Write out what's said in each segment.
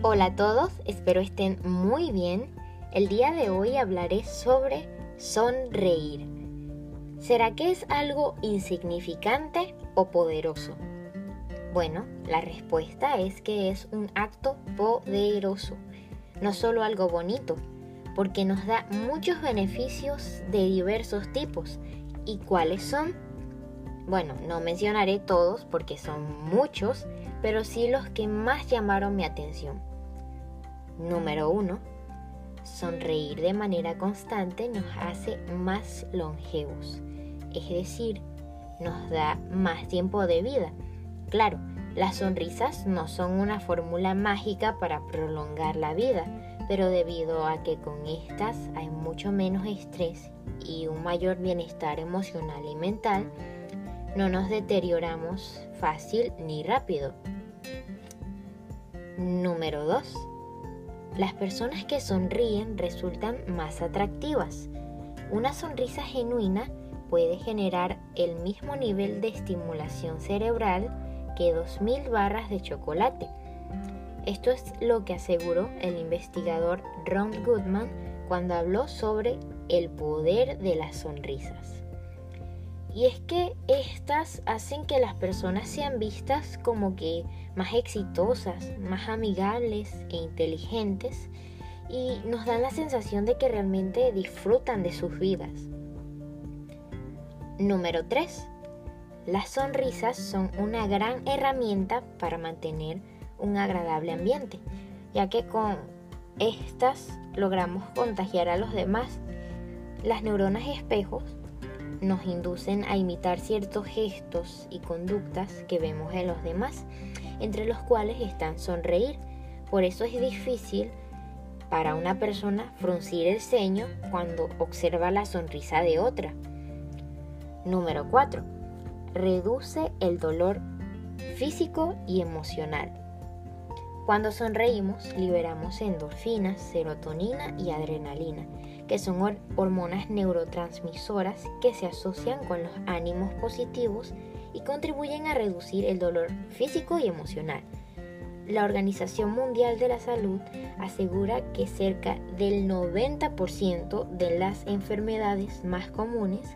Hola a todos, espero estén muy bien. El día de hoy hablaré sobre sonreír. ¿Será que es algo insignificante o poderoso? Bueno, la respuesta es que es un acto poderoso, no solo algo bonito, porque nos da muchos beneficios de diversos tipos. ¿Y cuáles son? Bueno, no mencionaré todos porque son muchos, pero sí los que más llamaron mi atención. Número 1. Sonreír de manera constante nos hace más longevos, es decir, nos da más tiempo de vida. Claro, las sonrisas no son una fórmula mágica para prolongar la vida, pero debido a que con estas hay mucho menos estrés y un mayor bienestar emocional y mental, no nos deterioramos fácil ni rápido. Número 2. Las personas que sonríen resultan más atractivas. Una sonrisa genuina puede generar el mismo nivel de estimulación cerebral que 2.000 barras de chocolate. Esto es lo que aseguró el investigador Ron Goodman cuando habló sobre el poder de las sonrisas. Y es que estas hacen que las personas sean vistas como que más exitosas, más amigables e inteligentes y nos dan la sensación de que realmente disfrutan de sus vidas. Número 3. Las sonrisas son una gran herramienta para mantener un agradable ambiente, ya que con estas logramos contagiar a los demás. Las neuronas espejos nos inducen a imitar ciertos gestos y conductas que vemos en los demás, entre los cuales están sonreír. Por eso es difícil para una persona fruncir el ceño cuando observa la sonrisa de otra. Número 4. Reduce el dolor físico y emocional. Cuando sonreímos liberamos endorfinas, serotonina y adrenalina, que son hormonas neurotransmisoras que se asocian con los ánimos positivos y contribuyen a reducir el dolor físico y emocional. La Organización Mundial de la Salud asegura que cerca del 90% de las enfermedades más comunes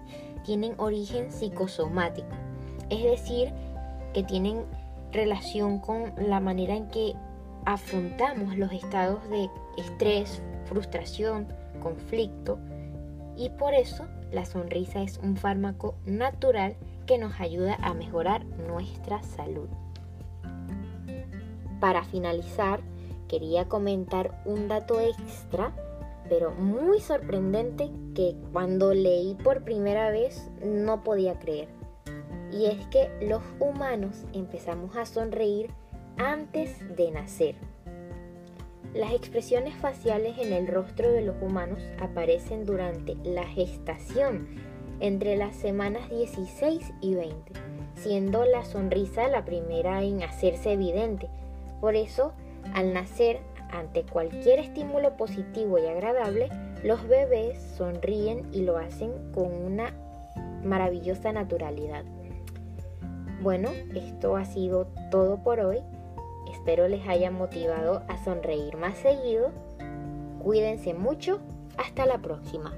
tienen origen psicosomático, es decir, que tienen relación con la manera en que afrontamos los estados de estrés, frustración, conflicto y por eso la sonrisa es un fármaco natural que nos ayuda a mejorar nuestra salud. Para finalizar, quería comentar un dato extra, pero muy sorprendente que cuando leí por primera vez no podía creer. Y es que los humanos empezamos a sonreír antes de nacer. Las expresiones faciales en el rostro de los humanos aparecen durante la gestación, entre las semanas 16 y 20, siendo la sonrisa la primera en hacerse evidente. Por eso, al nacer, ante cualquier estímulo positivo y agradable, los bebés sonríen y lo hacen con una maravillosa naturalidad. Bueno, esto ha sido todo por hoy. Espero les haya motivado a sonreír más seguido. Cuídense mucho. Hasta la próxima.